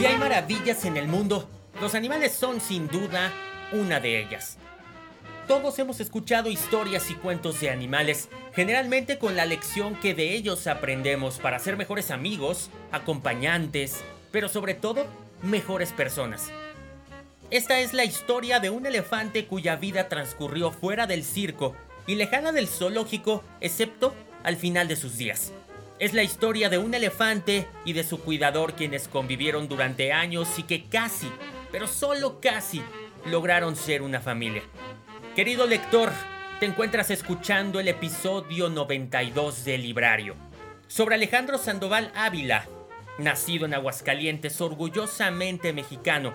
Si hay maravillas en el mundo, los animales son sin duda una de ellas. Todos hemos escuchado historias y cuentos de animales, generalmente con la lección que de ellos aprendemos para ser mejores amigos, acompañantes, pero sobre todo mejores personas. Esta es la historia de un elefante cuya vida transcurrió fuera del circo y lejana del zoológico, excepto al final de sus días. Es la historia de un elefante y de su cuidador quienes convivieron durante años y que casi, pero solo casi, lograron ser una familia. Querido lector, te encuentras escuchando el episodio 92 del Librario, sobre Alejandro Sandoval Ávila, nacido en Aguascalientes, orgullosamente mexicano.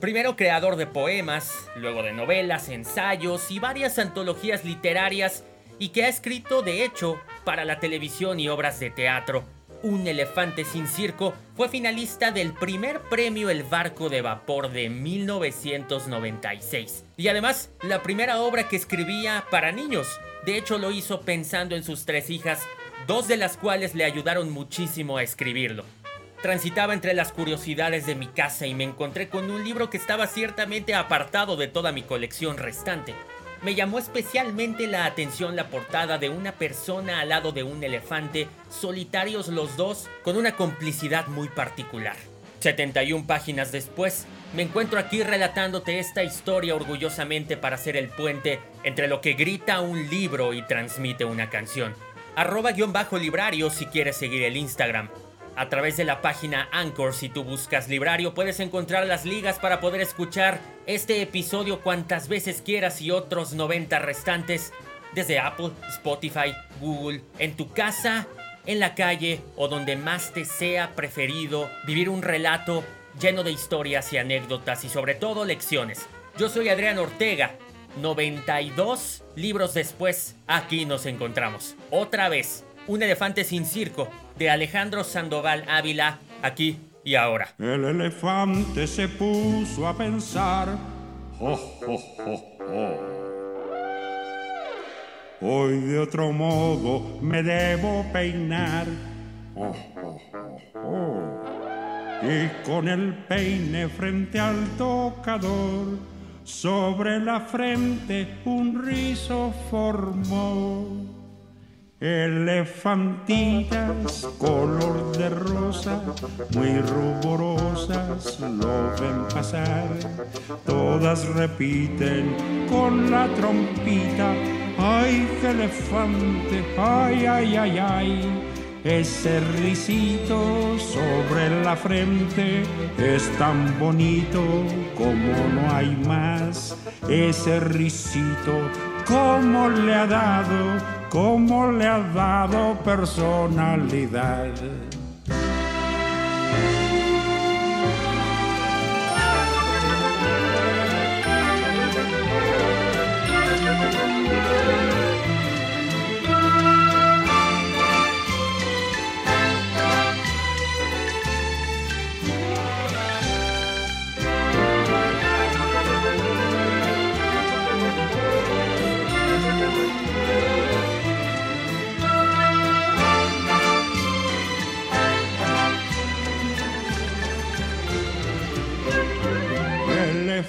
Primero creador de poemas, luego de novelas, ensayos y varias antologías literarias y que ha escrito, de hecho, para la televisión y obras de teatro. Un elefante sin circo fue finalista del primer premio El Barco de Vapor de 1996. Y además, la primera obra que escribía para niños. De hecho, lo hizo pensando en sus tres hijas, dos de las cuales le ayudaron muchísimo a escribirlo. Transitaba entre las curiosidades de mi casa y me encontré con un libro que estaba ciertamente apartado de toda mi colección restante me llamó especialmente la atención la portada de una persona al lado de un elefante, solitarios los dos, con una complicidad muy particular. 71 páginas después, me encuentro aquí relatándote esta historia orgullosamente para ser el puente entre lo que grita un libro y transmite una canción. Arroba guion bajo librario si quieres seguir el Instagram. A través de la página Anchor, si tú buscas librario, puedes encontrar las ligas para poder escuchar este episodio cuantas veces quieras y otros 90 restantes desde Apple, Spotify, Google, en tu casa, en la calle o donde más te sea preferido vivir un relato lleno de historias y anécdotas y sobre todo lecciones. Yo soy Adrián Ortega. 92 libros después, aquí nos encontramos. Otra vez, un elefante sin circo de Alejandro Sandoval Ávila, aquí y ahora. El elefante se puso a pensar, Hoy de otro modo me debo peinar. Y con el peine frente al tocador, sobre la frente un rizo formó. Elefantitas color de rosa, muy ruborosas, lo ven pasar. Todas repiten con la trompita, ay, qué elefante, ay, ay, ay, ay. Ese risito sobre la frente es tan bonito como no hay más. Ese risito, como le ha dado cómo le ha dado personalidad.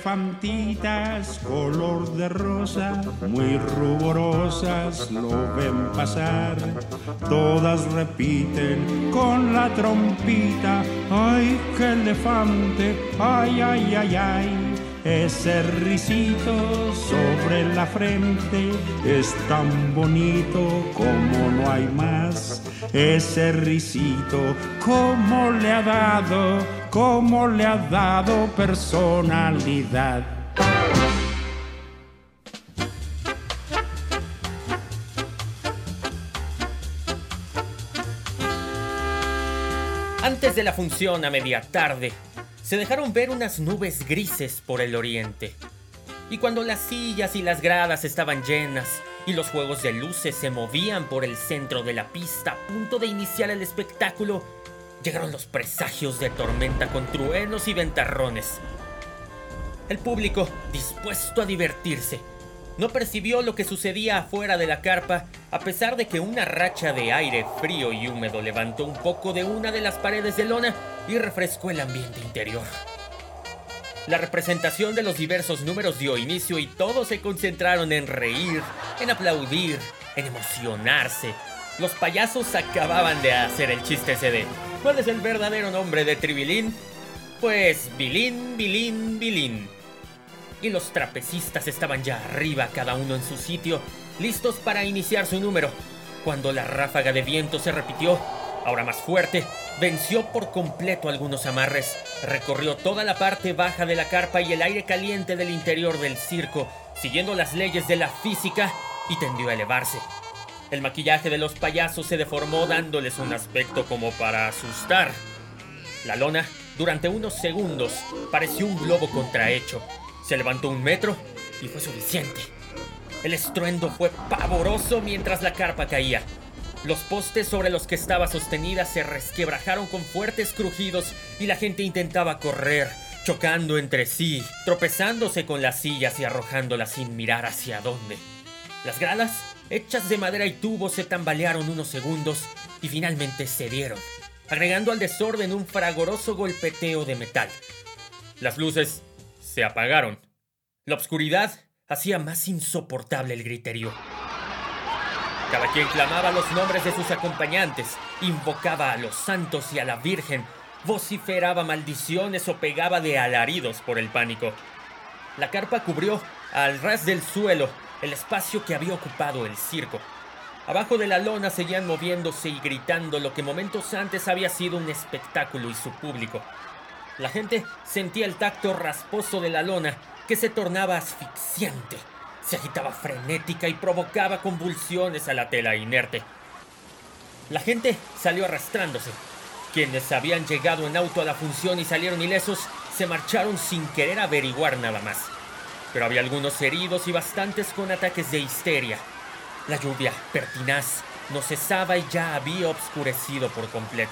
Elefantitas color de rosa, muy ruborosas, lo ven pasar. Todas repiten con la trompita, ay, qué elefante, ay, ay, ay, ay. Ese risito sobre la frente es tan bonito como no hay más. Ese risito, como le ha dado, como le ha dado personalidad. Antes de la función a media tarde, se dejaron ver unas nubes grises por el oriente. Y cuando las sillas y las gradas estaban llenas y los juegos de luces se movían por el centro de la pista a punto de iniciar el espectáculo, llegaron los presagios de tormenta con truenos y ventarrones. El público, dispuesto a divertirse, no percibió lo que sucedía afuera de la carpa a pesar de que una racha de aire frío y húmedo levantó un poco de una de las paredes de lona y refrescó el ambiente interior. La representación de los diversos números dio inicio y todos se concentraron en reír, en aplaudir, en emocionarse. Los payasos acababan de hacer el chiste ese de ¿Cuál es el verdadero nombre de Tribilín? Pues Bilín, Bilín, Bilín. Y los trapecistas estaban ya arriba, cada uno en su sitio, listos para iniciar su número. Cuando la ráfaga de viento se repitió, ahora más fuerte, venció por completo algunos amarres, recorrió toda la parte baja de la carpa y el aire caliente del interior del circo, siguiendo las leyes de la física, y tendió a elevarse. El maquillaje de los payasos se deformó dándoles un aspecto como para asustar. La lona, durante unos segundos, pareció un globo contrahecho. Se levantó un metro y fue suficiente. El estruendo fue pavoroso mientras la carpa caía. Los postes sobre los que estaba sostenida se resquebrajaron con fuertes crujidos y la gente intentaba correr, chocando entre sí, tropezándose con las sillas y arrojándolas sin mirar hacia dónde. Las gradas, hechas de madera y tubos, se tambalearon unos segundos y finalmente cedieron, agregando al desorden un fragoroso golpeteo de metal. Las luces se apagaron. La oscuridad hacía más insoportable el griterío. Cada quien clamaba los nombres de sus acompañantes, invocaba a los santos y a la Virgen, vociferaba maldiciones o pegaba de alaridos por el pánico. La carpa cubrió, al ras del suelo, el espacio que había ocupado el circo. Abajo de la lona seguían moviéndose y gritando lo que momentos antes había sido un espectáculo y su público. La gente sentía el tacto rasposo de la lona que se tornaba asfixiante se agitaba frenética y provocaba convulsiones a la tela inerte. La gente salió arrastrándose. Quienes habían llegado en auto a la función y salieron ilesos se marcharon sin querer averiguar nada más. Pero había algunos heridos y bastantes con ataques de histeria. La lluvia, pertinaz, no cesaba y ya había obscurecido por completo.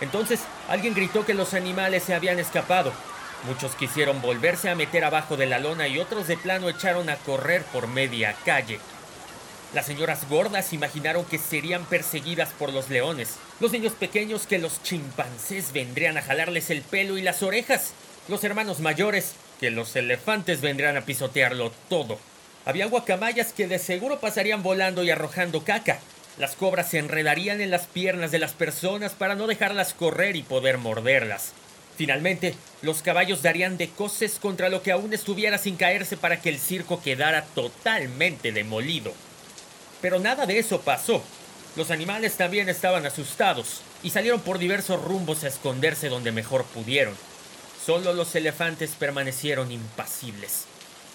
Entonces alguien gritó que los animales se habían escapado, Muchos quisieron volverse a meter abajo de la lona y otros de plano echaron a correr por media calle. Las señoras gordas imaginaron que serían perseguidas por los leones, los niños pequeños que los chimpancés vendrían a jalarles el pelo y las orejas, los hermanos mayores que los elefantes vendrían a pisotearlo todo. Había guacamayas que de seguro pasarían volando y arrojando caca. Las cobras se enredarían en las piernas de las personas para no dejarlas correr y poder morderlas. Finalmente, los caballos darían de coces contra lo que aún estuviera sin caerse para que el circo quedara totalmente demolido. Pero nada de eso pasó. Los animales también estaban asustados y salieron por diversos rumbos a esconderse donde mejor pudieron. Solo los elefantes permanecieron impasibles.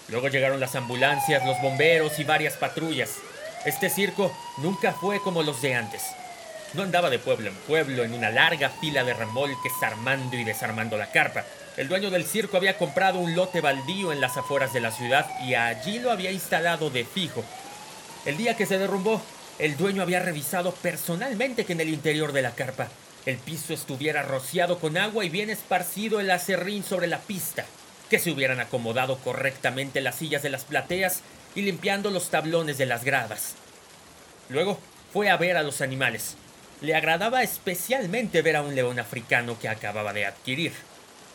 Luego llegaron las ambulancias, los bomberos y varias patrullas. Este circo nunca fue como los de antes. No andaba de pueblo en pueblo en una larga fila de remolques armando y desarmando la carpa. El dueño del circo había comprado un lote baldío en las afueras de la ciudad y allí lo había instalado de fijo. El día que se derrumbó, el dueño había revisado personalmente que en el interior de la carpa el piso estuviera rociado con agua y bien esparcido el acerrín sobre la pista, que se hubieran acomodado correctamente las sillas de las plateas y limpiando los tablones de las gradas. Luego fue a ver a los animales. Le agradaba especialmente ver a un león africano que acababa de adquirir.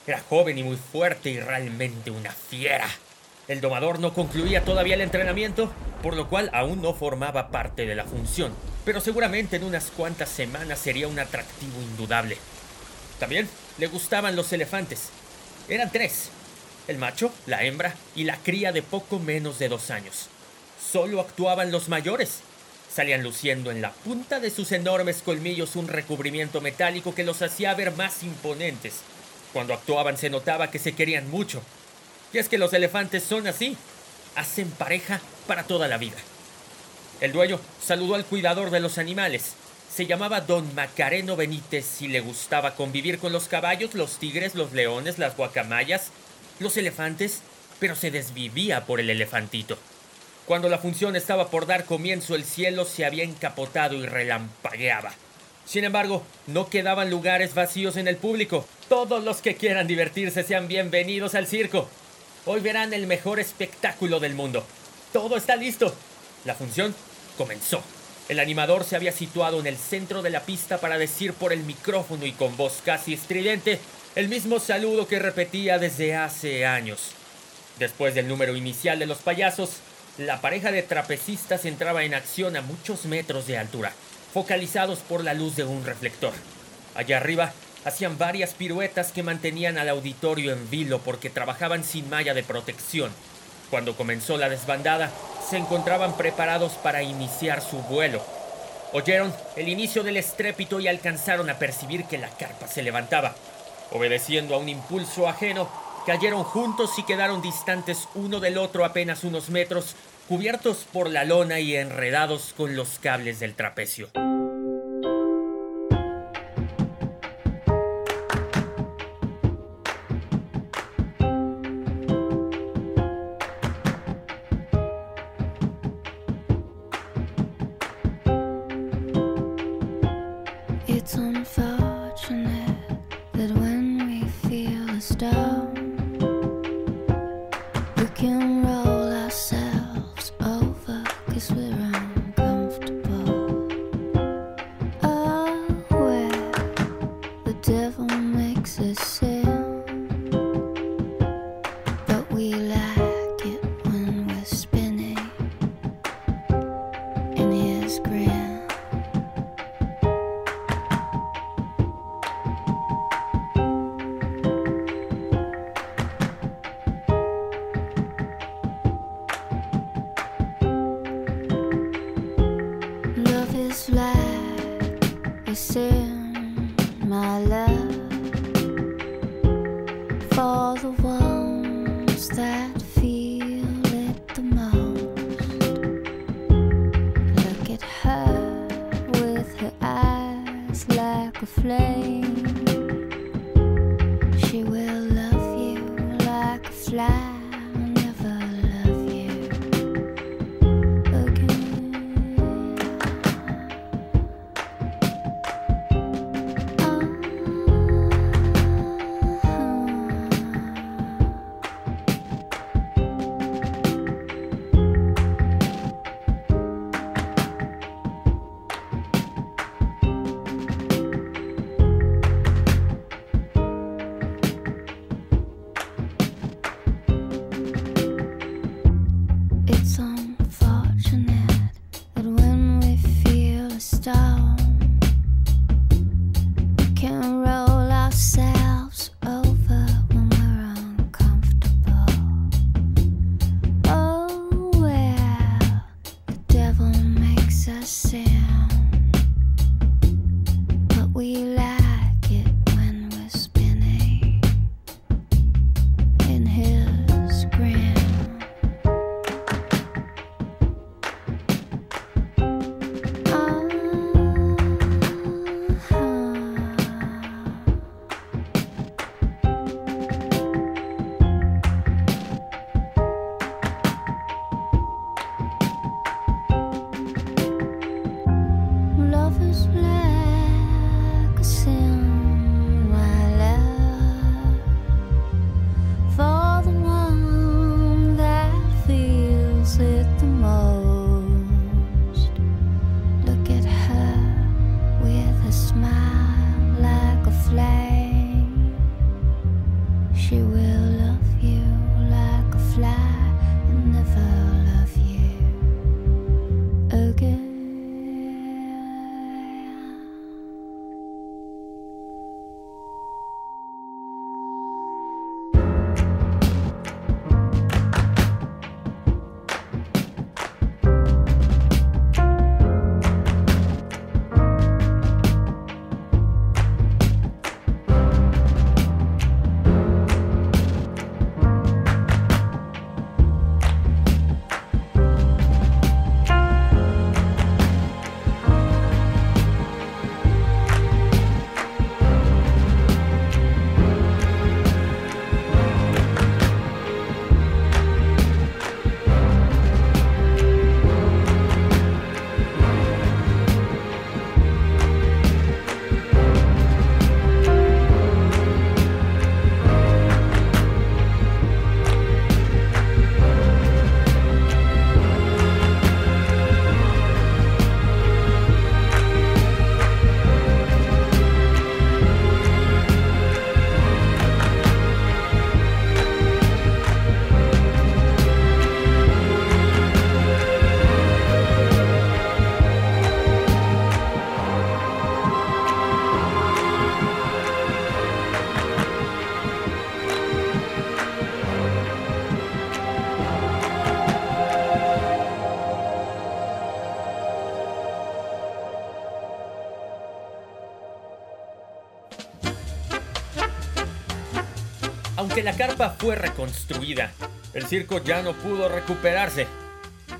Era joven y muy fuerte y realmente una fiera. El domador no concluía todavía el entrenamiento, por lo cual aún no formaba parte de la función, pero seguramente en unas cuantas semanas sería un atractivo indudable. También le gustaban los elefantes. Eran tres, el macho, la hembra y la cría de poco menos de dos años. Solo actuaban los mayores, salían luciendo en la punta de sus enormes colmillos un recubrimiento metálico que los hacía ver más imponentes. Cuando actuaban se notaba que se querían mucho. Y es que los elefantes son así, hacen pareja para toda la vida. El dueño saludó al cuidador de los animales. Se llamaba don Macareno Benítez y le gustaba convivir con los caballos, los tigres, los leones, las guacamayas, los elefantes, pero se desvivía por el elefantito. Cuando la función estaba por dar comienzo, el cielo se había encapotado y relampagueaba. Sin embargo, no quedaban lugares vacíos en el público. Todos los que quieran divertirse sean bienvenidos al circo. Hoy verán el mejor espectáculo del mundo. Todo está listo. La función comenzó. El animador se había situado en el centro de la pista para decir por el micrófono y con voz casi estridente el mismo saludo que repetía desde hace años. Después del número inicial de los payasos, la pareja de trapecistas entraba en acción a muchos metros de altura, focalizados por la luz de un reflector. Allá arriba hacían varias piruetas que mantenían al auditorio en vilo porque trabajaban sin malla de protección. Cuando comenzó la desbandada, se encontraban preparados para iniciar su vuelo. Oyeron el inicio del estrépito y alcanzaron a percibir que la carpa se levantaba. Obedeciendo a un impulso ajeno, cayeron juntos y quedaron distantes uno del otro apenas unos metros, cubiertos por la lona y enredados con los cables del trapecio. a flame. La carpa fue reconstruida, el circo ya no pudo recuperarse.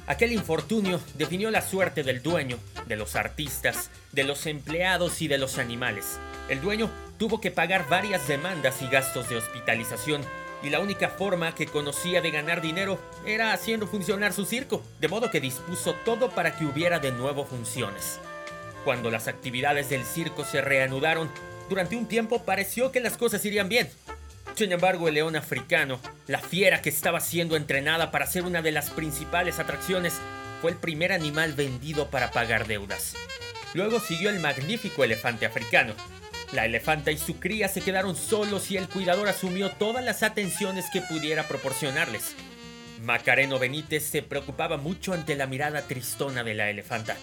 Aquel infortunio definió la suerte del dueño, de los artistas, de los empleados y de los animales. El dueño tuvo que pagar varias demandas y gastos de hospitalización y la única forma que conocía de ganar dinero era haciendo funcionar su circo, de modo que dispuso todo para que hubiera de nuevo funciones. Cuando las actividades del circo se reanudaron, durante un tiempo pareció que las cosas irían bien. Sin embargo, el león africano, la fiera que estaba siendo entrenada para ser una de las principales atracciones, fue el primer animal vendido para pagar deudas. Luego siguió el magnífico elefante africano, la elefanta y su cría se quedaron solos y el cuidador asumió todas las atenciones que pudiera proporcionarles. Macareno Benítez se preocupaba mucho ante la mirada tristona de la elefanta.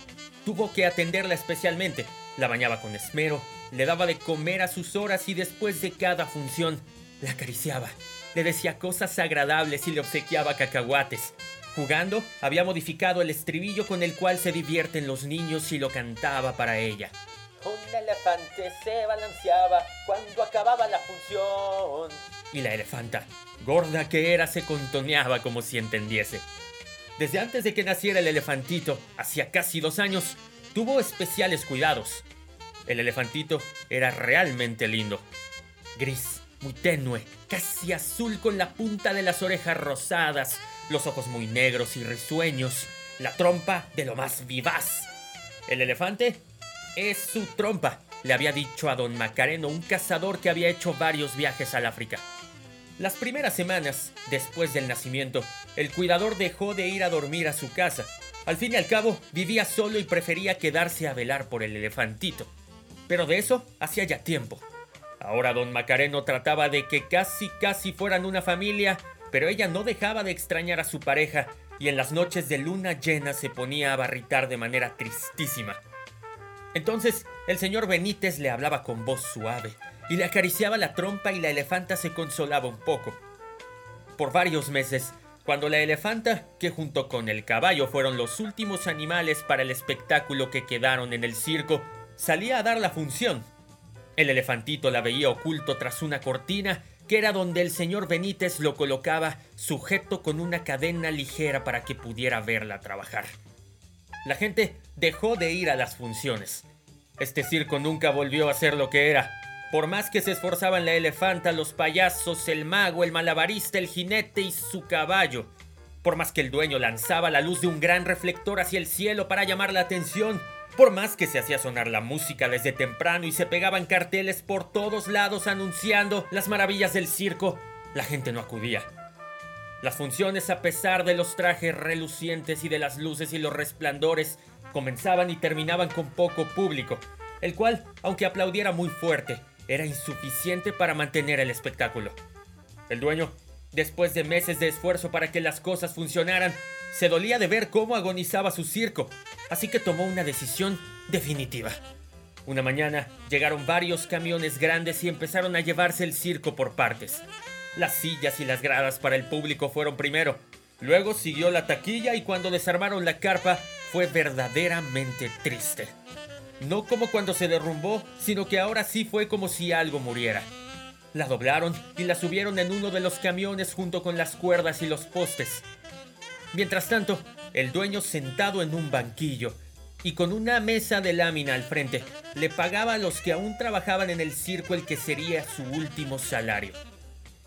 Tuvo que atenderla especialmente, la bañaba con esmero, le daba de comer a sus horas y después de cada función la acariciaba. Le decía cosas agradables y le obsequiaba cacahuates. Jugando, había modificado el estribillo con el cual se divierten los niños y lo cantaba para ella. Un elefante se balanceaba cuando acababa la función. Y la elefanta, gorda que era, se contoneaba como si entendiese. Desde antes de que naciera el elefantito, hacía casi dos años, tuvo especiales cuidados. El elefantito era realmente lindo. Gris, muy tenue, casi azul con la punta de las orejas rosadas, los ojos muy negros y risueños, la trompa de lo más vivaz. El elefante es su trompa, le había dicho a don Macareno, un cazador que había hecho varios viajes al África. Las primeras semanas, después del nacimiento, el cuidador dejó de ir a dormir a su casa. Al fin y al cabo, vivía solo y prefería quedarse a velar por el elefantito. Pero de eso hacía ya tiempo. Ahora don Macareno trataba de que casi casi fueran una familia, pero ella no dejaba de extrañar a su pareja y en las noches de luna llena se ponía a barritar de manera tristísima. Entonces el señor Benítez le hablaba con voz suave y le acariciaba la trompa y la elefanta se consolaba un poco. Por varios meses, cuando la elefanta, que junto con el caballo fueron los últimos animales para el espectáculo que quedaron en el circo, salía a dar la función. El elefantito la veía oculto tras una cortina que era donde el señor Benítez lo colocaba sujeto con una cadena ligera para que pudiera verla trabajar. La gente dejó de ir a las funciones. Este circo nunca volvió a ser lo que era. Por más que se esforzaban la elefanta, los payasos, el mago, el malabarista, el jinete y su caballo. Por más que el dueño lanzaba la luz de un gran reflector hacia el cielo para llamar la atención. Por más que se hacía sonar la música desde temprano y se pegaban carteles por todos lados anunciando las maravillas del circo, la gente no acudía. Las funciones, a pesar de los trajes relucientes y de las luces y los resplandores, comenzaban y terminaban con poco público, el cual, aunque aplaudiera muy fuerte, era insuficiente para mantener el espectáculo. El dueño, después de meses de esfuerzo para que las cosas funcionaran, se dolía de ver cómo agonizaba su circo, así que tomó una decisión definitiva. Una mañana llegaron varios camiones grandes y empezaron a llevarse el circo por partes. Las sillas y las gradas para el público fueron primero. Luego siguió la taquilla y cuando desarmaron la carpa fue verdaderamente triste. No como cuando se derrumbó, sino que ahora sí fue como si algo muriera. La doblaron y la subieron en uno de los camiones junto con las cuerdas y los postes. Mientras tanto, el dueño sentado en un banquillo y con una mesa de lámina al frente, le pagaba a los que aún trabajaban en el circo el que sería su último salario.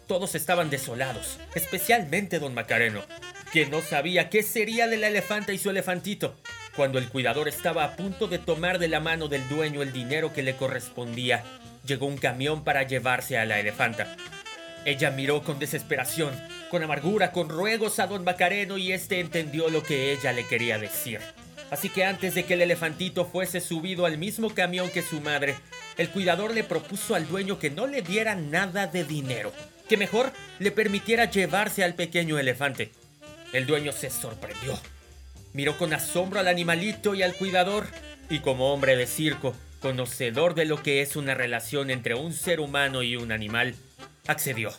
Todos estaban desolados, especialmente don Macareno, quien no sabía qué sería de la elefanta y su elefantito, cuando el cuidador estaba a punto de tomar de la mano del dueño el dinero que le correspondía, llegó un camión para llevarse a la elefanta. Ella miró con desesperación, con amargura, con ruegos a don Macareno y éste entendió lo que ella le quería decir. Así que antes de que el elefantito fuese subido al mismo camión que su madre, el cuidador le propuso al dueño que no le diera nada de dinero, que mejor le permitiera llevarse al pequeño elefante. El dueño se sorprendió. Miró con asombro al animalito y al cuidador, y como hombre de circo, conocedor de lo que es una relación entre un ser humano y un animal, accedió.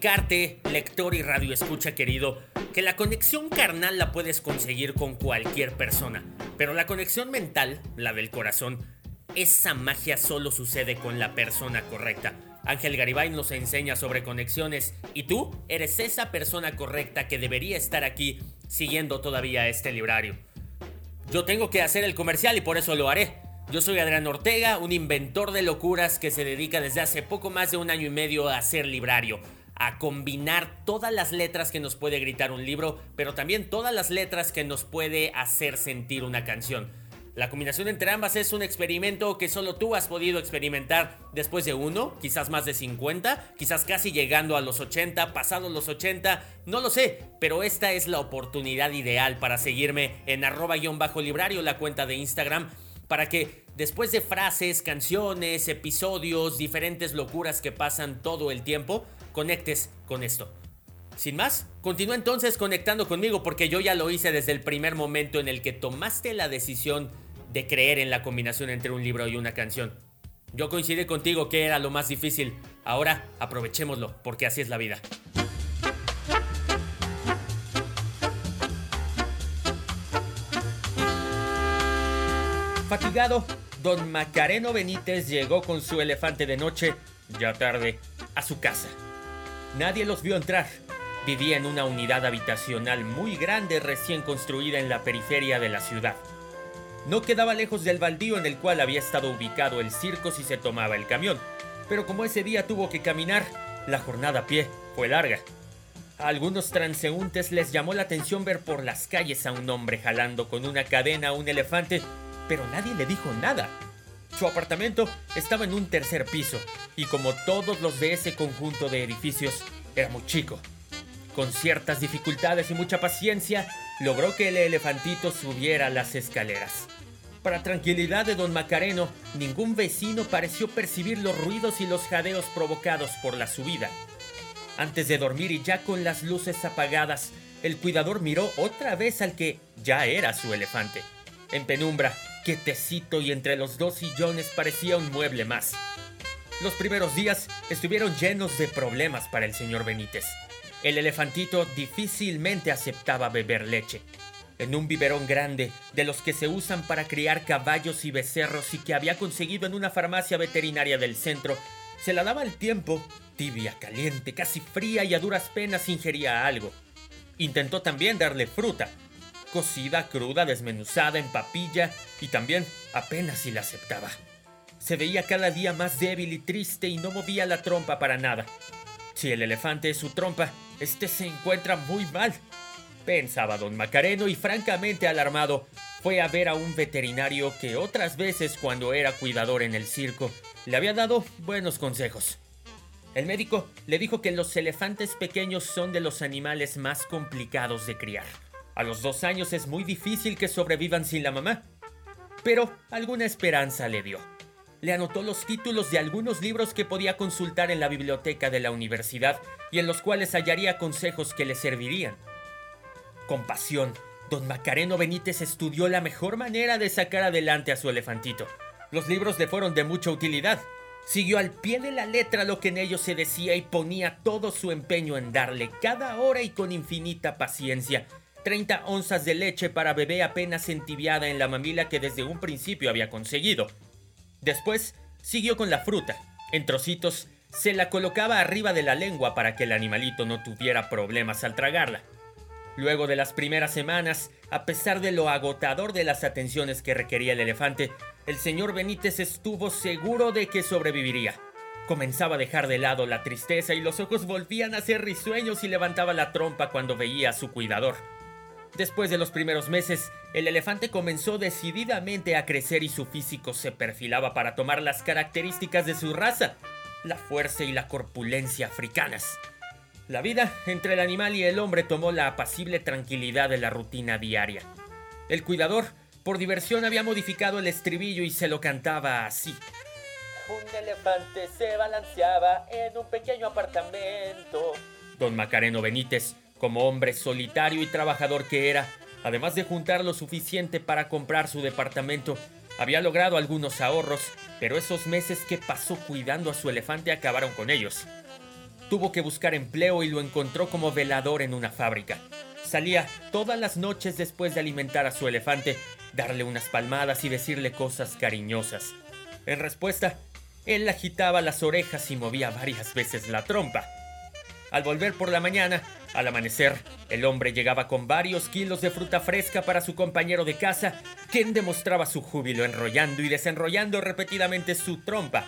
Platicarte, lector y radio escucha querido, que la conexión carnal la puedes conseguir con cualquier persona, pero la conexión mental, la del corazón, esa magia solo sucede con la persona correcta. Ángel Garibay nos enseña sobre conexiones y tú eres esa persona correcta que debería estar aquí siguiendo todavía este librario. Yo tengo que hacer el comercial y por eso lo haré. Yo soy Adrián Ortega, un inventor de locuras que se dedica desde hace poco más de un año y medio a hacer librario, a combinar todas las letras que nos puede gritar un libro, pero también todas las letras que nos puede hacer sentir una canción. La combinación entre ambas es un experimento que solo tú has podido experimentar después de uno, quizás más de 50, quizás casi llegando a los 80, pasados los 80, no lo sé, pero esta es la oportunidad ideal para seguirme en arroba-librario, la cuenta de Instagram, para que después de frases, canciones, episodios, diferentes locuras que pasan todo el tiempo, conectes con esto. Sin más, continúa entonces conectando conmigo porque yo ya lo hice desde el primer momento en el que tomaste la decisión de creer en la combinación entre un libro y una canción. Yo coincidí contigo que era lo más difícil. Ahora aprovechémoslo porque así es la vida. Fatigado, don Macareno Benítez llegó con su elefante de noche, ya tarde, a su casa. Nadie los vio entrar. Vivía en una unidad habitacional muy grande recién construida en la periferia de la ciudad. No quedaba lejos del baldío en el cual había estado ubicado el circo si se tomaba el camión, pero como ese día tuvo que caminar, la jornada a pie fue larga. A algunos transeúntes les llamó la atención ver por las calles a un hombre jalando con una cadena a un elefante pero nadie le dijo nada. Su apartamento estaba en un tercer piso y como todos los de ese conjunto de edificios, era muy chico. Con ciertas dificultades y mucha paciencia, logró que el elefantito subiera las escaleras. Para tranquilidad de don Macareno, ningún vecino pareció percibir los ruidos y los jadeos provocados por la subida. Antes de dormir y ya con las luces apagadas, el cuidador miró otra vez al que ya era su elefante. En penumbra, quietecito y entre los dos sillones parecía un mueble más. Los primeros días estuvieron llenos de problemas para el señor Benítez. El elefantito difícilmente aceptaba beber leche. En un biberón grande, de los que se usan para criar caballos y becerros y que había conseguido en una farmacia veterinaria del centro, se la daba al tiempo, tibia, caliente, casi fría y a duras penas ingería algo. Intentó también darle fruta, cocida, cruda, desmenuzada en papilla y también apenas si la aceptaba. Se veía cada día más débil y triste y no movía la trompa para nada. Si el elefante es su trompa, este se encuentra muy mal. Pensaba don Macareno y francamente alarmado, fue a ver a un veterinario que otras veces cuando era cuidador en el circo le había dado buenos consejos. El médico le dijo que los elefantes pequeños son de los animales más complicados de criar. A los dos años es muy difícil que sobrevivan sin la mamá. Pero alguna esperanza le dio. Le anotó los títulos de algunos libros que podía consultar en la biblioteca de la universidad y en los cuales hallaría consejos que le servirían. Con pasión, don Macareno Benítez estudió la mejor manera de sacar adelante a su elefantito. Los libros le fueron de mucha utilidad. Siguió al pie de la letra lo que en ellos se decía y ponía todo su empeño en darle cada hora y con infinita paciencia 30 onzas de leche para bebé apenas entibiada en la mamila que desde un principio había conseguido. Después siguió con la fruta. En trocitos se la colocaba arriba de la lengua para que el animalito no tuviera problemas al tragarla. Luego de las primeras semanas, a pesar de lo agotador de las atenciones que requería el elefante, el señor Benítez estuvo seguro de que sobreviviría. Comenzaba a dejar de lado la tristeza y los ojos volvían a ser risueños y levantaba la trompa cuando veía a su cuidador. Después de los primeros meses, el elefante comenzó decididamente a crecer y su físico se perfilaba para tomar las características de su raza, la fuerza y la corpulencia africanas. La vida entre el animal y el hombre tomó la apacible tranquilidad de la rutina diaria. El cuidador, por diversión, había modificado el estribillo y se lo cantaba así. Un elefante se balanceaba en un pequeño apartamento. Don Macareno Benítez, como hombre solitario y trabajador que era, además de juntar lo suficiente para comprar su departamento, había logrado algunos ahorros, pero esos meses que pasó cuidando a su elefante acabaron con ellos. Tuvo que buscar empleo y lo encontró como velador en una fábrica. Salía todas las noches después de alimentar a su elefante, darle unas palmadas y decirle cosas cariñosas. En respuesta, él agitaba las orejas y movía varias veces la trompa. Al volver por la mañana, al amanecer, el hombre llegaba con varios kilos de fruta fresca para su compañero de casa, quien demostraba su júbilo enrollando y desenrollando repetidamente su trompa.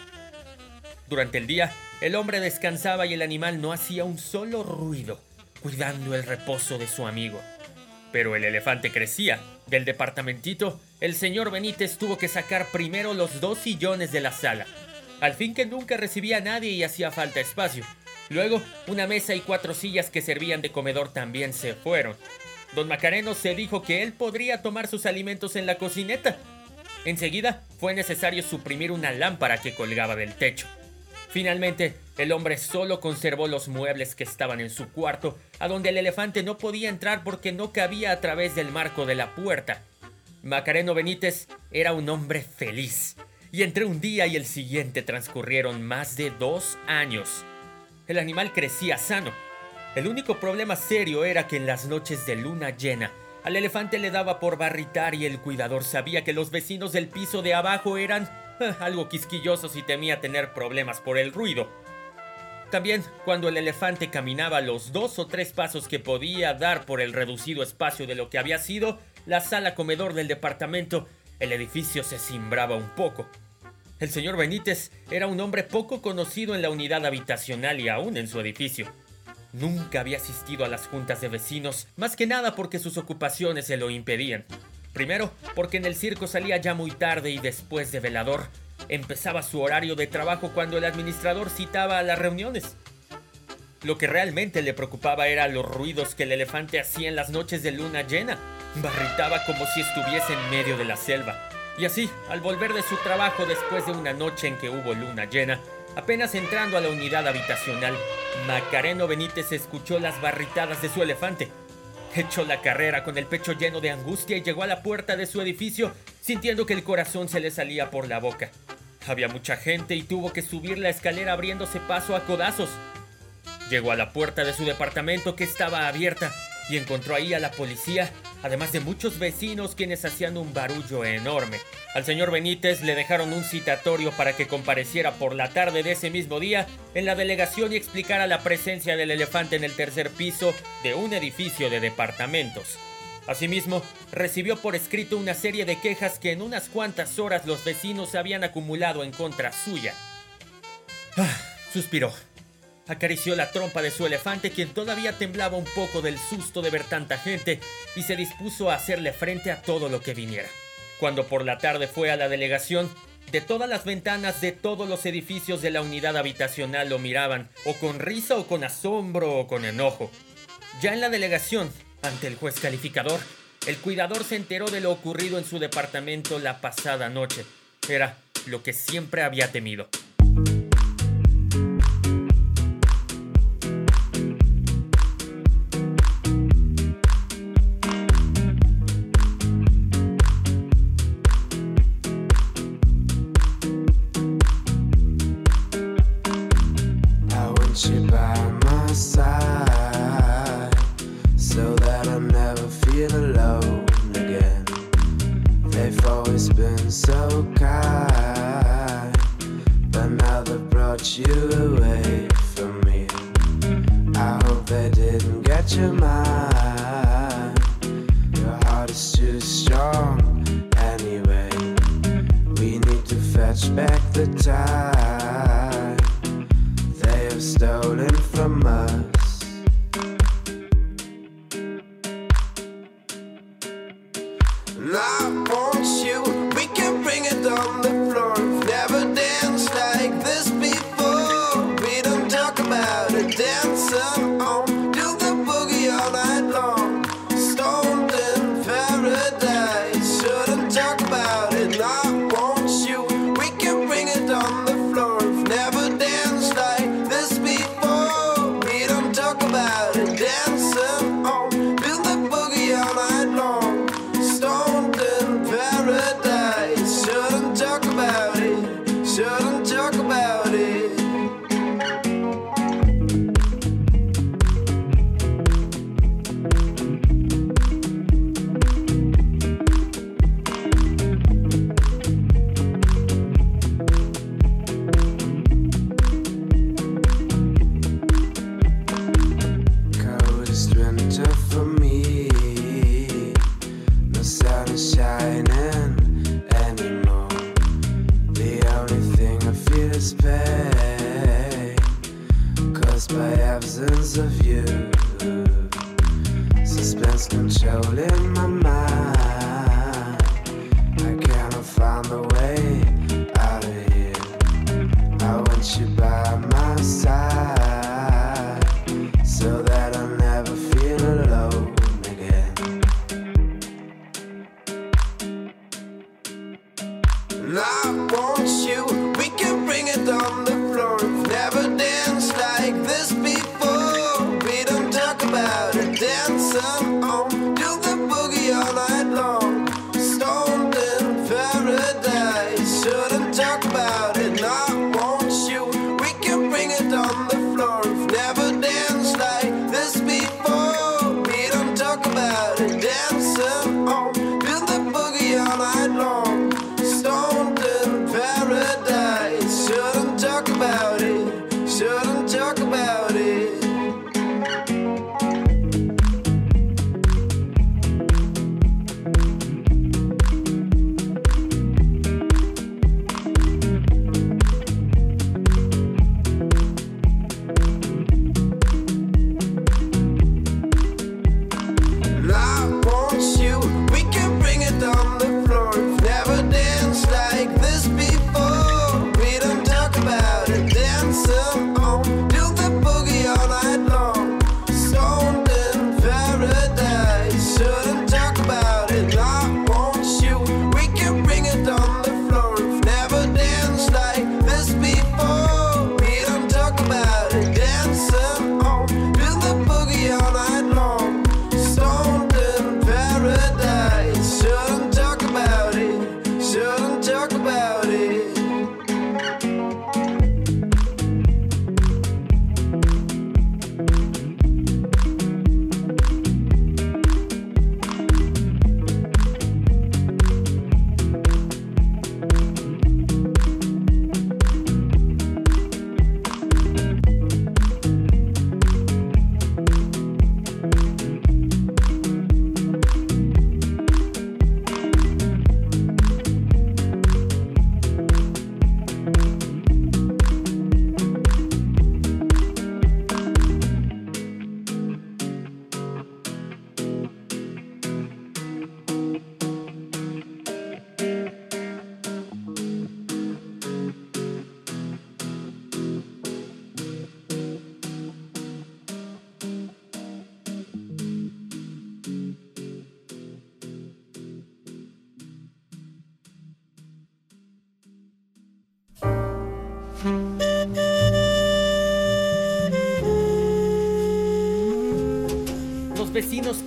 Durante el día, el hombre descansaba y el animal no hacía un solo ruido, cuidando el reposo de su amigo. Pero el elefante crecía. Del departamentito, el señor Benítez tuvo que sacar primero los dos sillones de la sala. Al fin que nunca recibía a nadie y hacía falta espacio. Luego, una mesa y cuatro sillas que servían de comedor también se fueron. Don Macareno se dijo que él podría tomar sus alimentos en la cocineta. Enseguida fue necesario suprimir una lámpara que colgaba del techo. Finalmente, el hombre solo conservó los muebles que estaban en su cuarto, a donde el elefante no podía entrar porque no cabía a través del marco de la puerta. Macareno Benítez era un hombre feliz, y entre un día y el siguiente transcurrieron más de dos años. El animal crecía sano. El único problema serio era que en las noches de luna llena, al elefante le daba por barritar y el cuidador sabía que los vecinos del piso de abajo eran eh, algo quisquillosos y temía tener problemas por el ruido. También, cuando el elefante caminaba los dos o tres pasos que podía dar por el reducido espacio de lo que había sido la sala comedor del departamento, el edificio se cimbraba un poco. El señor Benítez era un hombre poco conocido en la unidad habitacional y aún en su edificio. Nunca había asistido a las juntas de vecinos, más que nada porque sus ocupaciones se lo impedían. Primero, porque en el circo salía ya muy tarde y después de velador, empezaba su horario de trabajo cuando el administrador citaba a las reuniones. Lo que realmente le preocupaba era los ruidos que el elefante hacía en las noches de luna llena. Barritaba como si estuviese en medio de la selva. Y así, al volver de su trabajo después de una noche en que hubo luna llena, apenas entrando a la unidad habitacional, Macareno Benítez escuchó las barritadas de su elefante. Echó la carrera con el pecho lleno de angustia y llegó a la puerta de su edificio sintiendo que el corazón se le salía por la boca. Había mucha gente y tuvo que subir la escalera abriéndose paso a codazos. Llegó a la puerta de su departamento que estaba abierta y encontró ahí a la policía, además de muchos vecinos quienes hacían un barullo enorme. Al señor Benítez le dejaron un citatorio para que compareciera por la tarde de ese mismo día en la delegación y explicara la presencia del elefante en el tercer piso de un edificio de departamentos. Asimismo, recibió por escrito una serie de quejas que en unas cuantas horas los vecinos habían acumulado en contra suya. Ah, suspiró. Acarició la trompa de su elefante, quien todavía temblaba un poco del susto de ver tanta gente, y se dispuso a hacerle frente a todo lo que viniera. Cuando por la tarde fue a la delegación, de todas las ventanas de todos los edificios de la unidad habitacional lo miraban, o con risa o con asombro o con enojo. Ya en la delegación, ante el juez calificador, el cuidador se enteró de lo ocurrido en su departamento la pasada noche. Era lo que siempre había temido.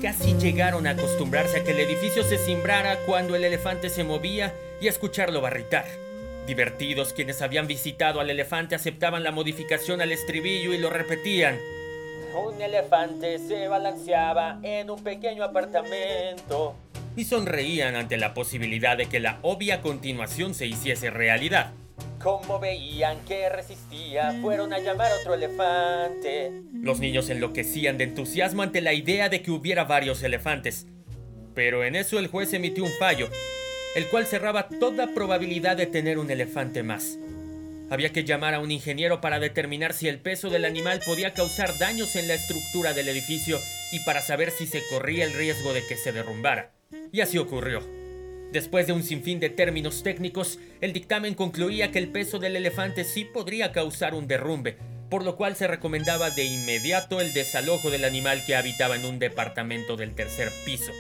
Casi llegaron a acostumbrarse a que el edificio se cimbrara cuando el elefante se movía y a escucharlo barritar. Divertidos quienes habían visitado al elefante aceptaban la modificación al estribillo y lo repetían. Un elefante se balanceaba en un pequeño apartamento. Y sonreían ante la posibilidad de que la obvia continuación se hiciese realidad como veían que resistía, fueron a llamar a otro elefante. Los niños enloquecían de entusiasmo ante la idea de que hubiera varios elefantes. Pero en eso el juez emitió un fallo, el cual cerraba toda probabilidad de tener un elefante más. Había que llamar a un ingeniero para determinar si el peso del animal podía causar daños en la estructura del edificio y para saber si se corría el riesgo de que se derrumbara. Y así ocurrió. Después de un sinfín de términos técnicos, el dictamen concluía que el peso del elefante sí podría causar un derrumbe, por lo cual se recomendaba de inmediato el desalojo del animal que habitaba en un departamento del tercer piso.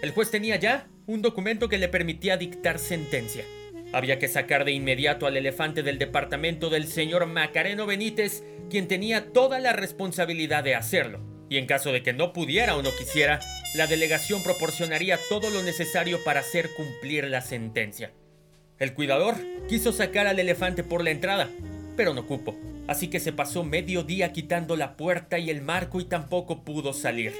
El juez tenía ya un documento que le permitía dictar sentencia. Había que sacar de inmediato al elefante del departamento del señor Macareno Benítez, quien tenía toda la responsabilidad de hacerlo. Y en caso de que no pudiera o no quisiera, la delegación proporcionaría todo lo necesario para hacer cumplir la sentencia. El cuidador quiso sacar al elefante por la entrada, pero no cupo, así que se pasó medio día quitando la puerta y el marco y tampoco pudo salir.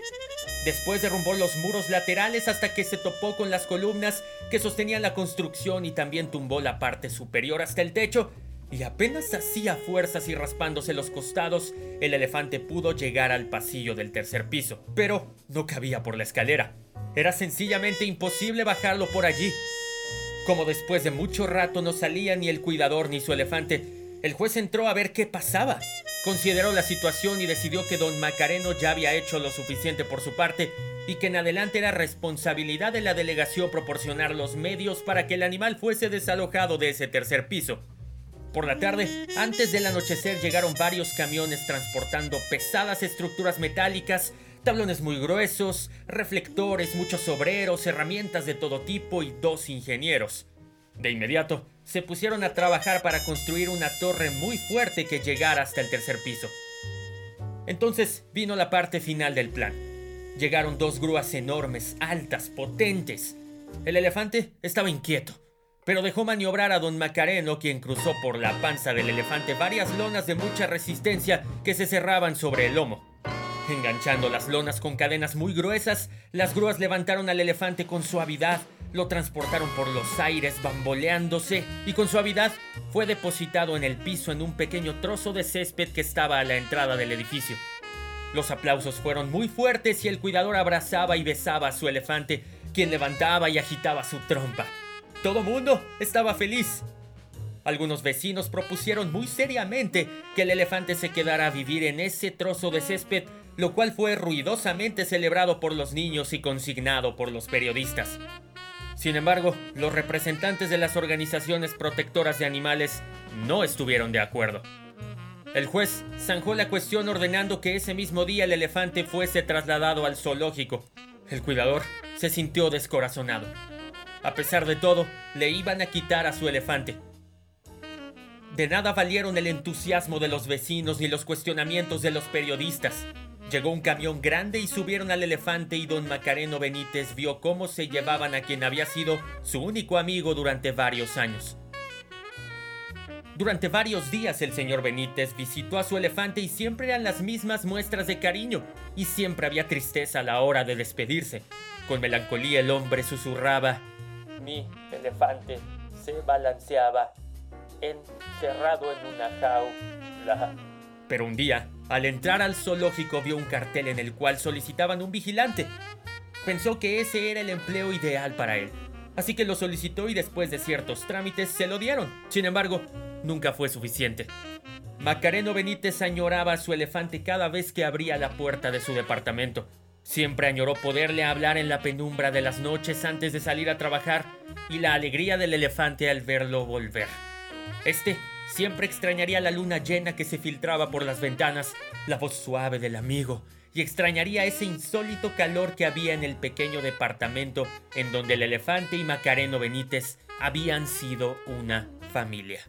Después derrumbó los muros laterales hasta que se topó con las columnas que sostenían la construcción y también tumbó la parte superior hasta el techo, y apenas hacía fuerzas y raspándose los costados, el elefante pudo llegar al pasillo del tercer piso, pero no cabía por la escalera. Era sencillamente imposible bajarlo por allí. Como después de mucho rato no salía ni el cuidador ni su elefante, el juez entró a ver qué pasaba. Consideró la situación y decidió que don Macareno ya había hecho lo suficiente por su parte y que en adelante era responsabilidad de la delegación proporcionar los medios para que el animal fuese desalojado de ese tercer piso. Por la tarde, antes del anochecer, llegaron varios camiones transportando pesadas estructuras metálicas, tablones muy gruesos, reflectores, muchos obreros, herramientas de todo tipo y dos ingenieros. De inmediato, se pusieron a trabajar para construir una torre muy fuerte que llegara hasta el tercer piso. Entonces vino la parte final del plan. Llegaron dos grúas enormes, altas, potentes. El elefante estaba inquieto pero dejó maniobrar a don Macareno, quien cruzó por la panza del elefante varias lonas de mucha resistencia que se cerraban sobre el lomo. Enganchando las lonas con cadenas muy gruesas, las grúas levantaron al elefante con suavidad, lo transportaron por los aires bamboleándose y con suavidad fue depositado en el piso en un pequeño trozo de césped que estaba a la entrada del edificio. Los aplausos fueron muy fuertes y el cuidador abrazaba y besaba a su elefante, quien levantaba y agitaba su trompa. Todo mundo estaba feliz. Algunos vecinos propusieron muy seriamente que el elefante se quedara a vivir en ese trozo de césped, lo cual fue ruidosamente celebrado por los niños y consignado por los periodistas. Sin embargo, los representantes de las organizaciones protectoras de animales no estuvieron de acuerdo. El juez zanjó la cuestión ordenando que ese mismo día el elefante fuese trasladado al zoológico. El cuidador se sintió descorazonado. A pesar de todo, le iban a quitar a su elefante. De nada valieron el entusiasmo de los vecinos ni los cuestionamientos de los periodistas. Llegó un camión grande y subieron al elefante y don Macareno Benítez vio cómo se llevaban a quien había sido su único amigo durante varios años. Durante varios días el señor Benítez visitó a su elefante y siempre eran las mismas muestras de cariño y siempre había tristeza a la hora de despedirse. Con melancolía el hombre susurraba, mi elefante se balanceaba encerrado en una jaula. Pero un día, al entrar al zoológico vio un cartel en el cual solicitaban un vigilante. Pensó que ese era el empleo ideal para él. Así que lo solicitó y después de ciertos trámites se lo dieron. Sin embargo, nunca fue suficiente. Macareno Benítez añoraba a su elefante cada vez que abría la puerta de su departamento. Siempre añoró poderle hablar en la penumbra de las noches antes de salir a trabajar y la alegría del elefante al verlo volver. Este siempre extrañaría la luna llena que se filtraba por las ventanas, la voz suave del amigo, y extrañaría ese insólito calor que había en el pequeño departamento en donde el elefante y Macareno Benítez habían sido una familia.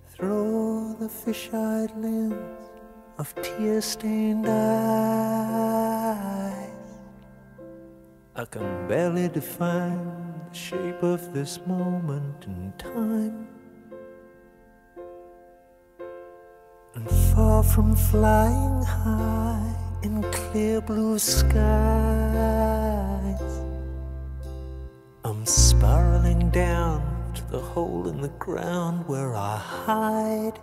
I can barely define the shape of this moment in time. And far from flying high in clear blue skies, I'm spiraling down to the hole in the ground where I hide.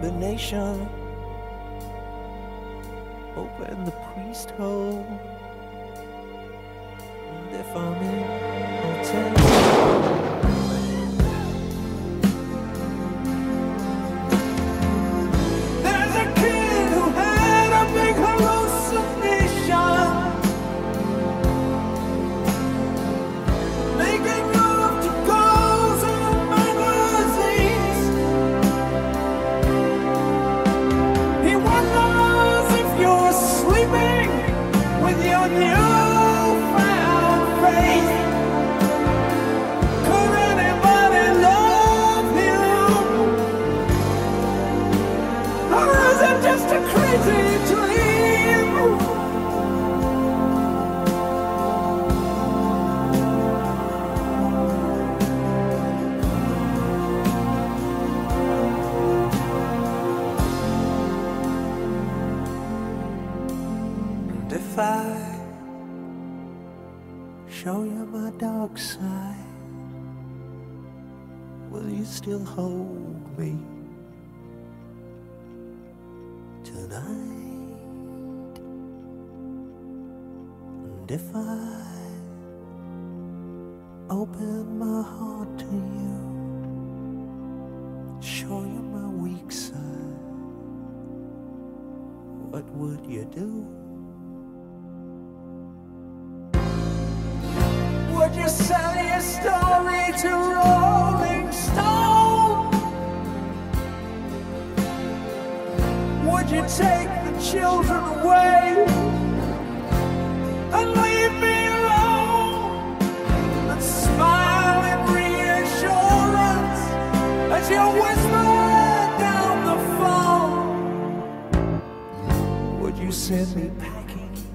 combination. Open the priest hole. And if I'm in. You. Would you send me packing?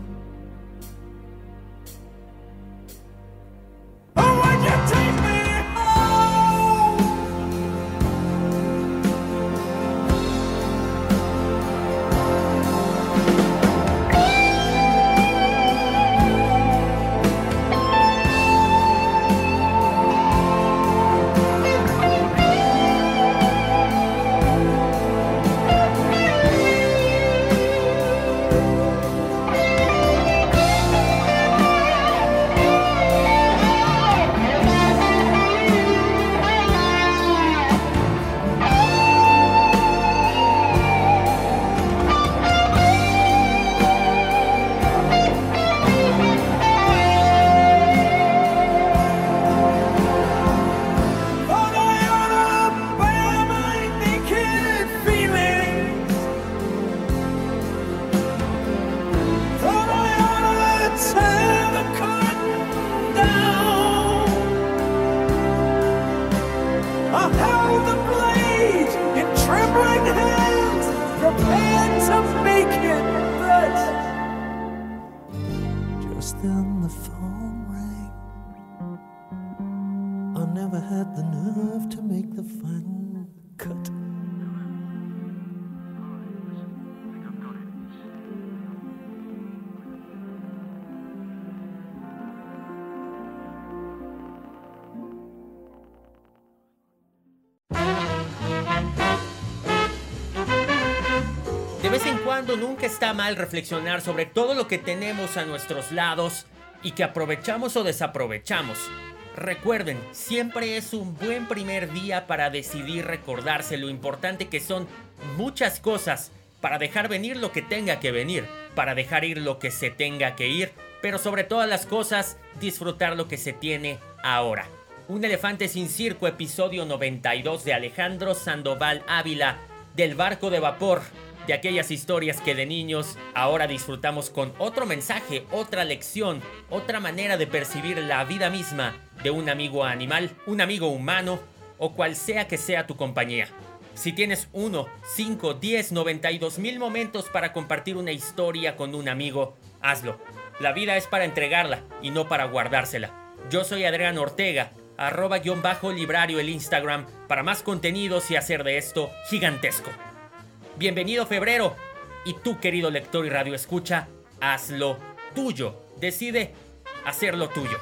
cuando nunca está mal reflexionar sobre todo lo que tenemos a nuestros lados y que aprovechamos o desaprovechamos. Recuerden, siempre es un buen primer día para decidir recordarse lo importante que son muchas cosas, para dejar venir lo que tenga que venir, para dejar ir lo que se tenga que ir, pero sobre todas las cosas, disfrutar lo que se tiene ahora. Un elefante sin circo, episodio 92 de Alejandro Sandoval Ávila, del barco de vapor de aquellas historias que de niños ahora disfrutamos con otro mensaje, otra lección, otra manera de percibir la vida misma de un amigo animal, un amigo humano o cual sea que sea tu compañía. Si tienes 1, 5, 10, 92 mil momentos para compartir una historia con un amigo, hazlo. La vida es para entregarla y no para guardársela. Yo soy Adrián Ortega, arroba guion bajo librario el Instagram, para más contenidos y hacer de esto gigantesco. Bienvenido febrero y tú querido lector y radio escucha, hazlo tuyo. Decide hacerlo tuyo.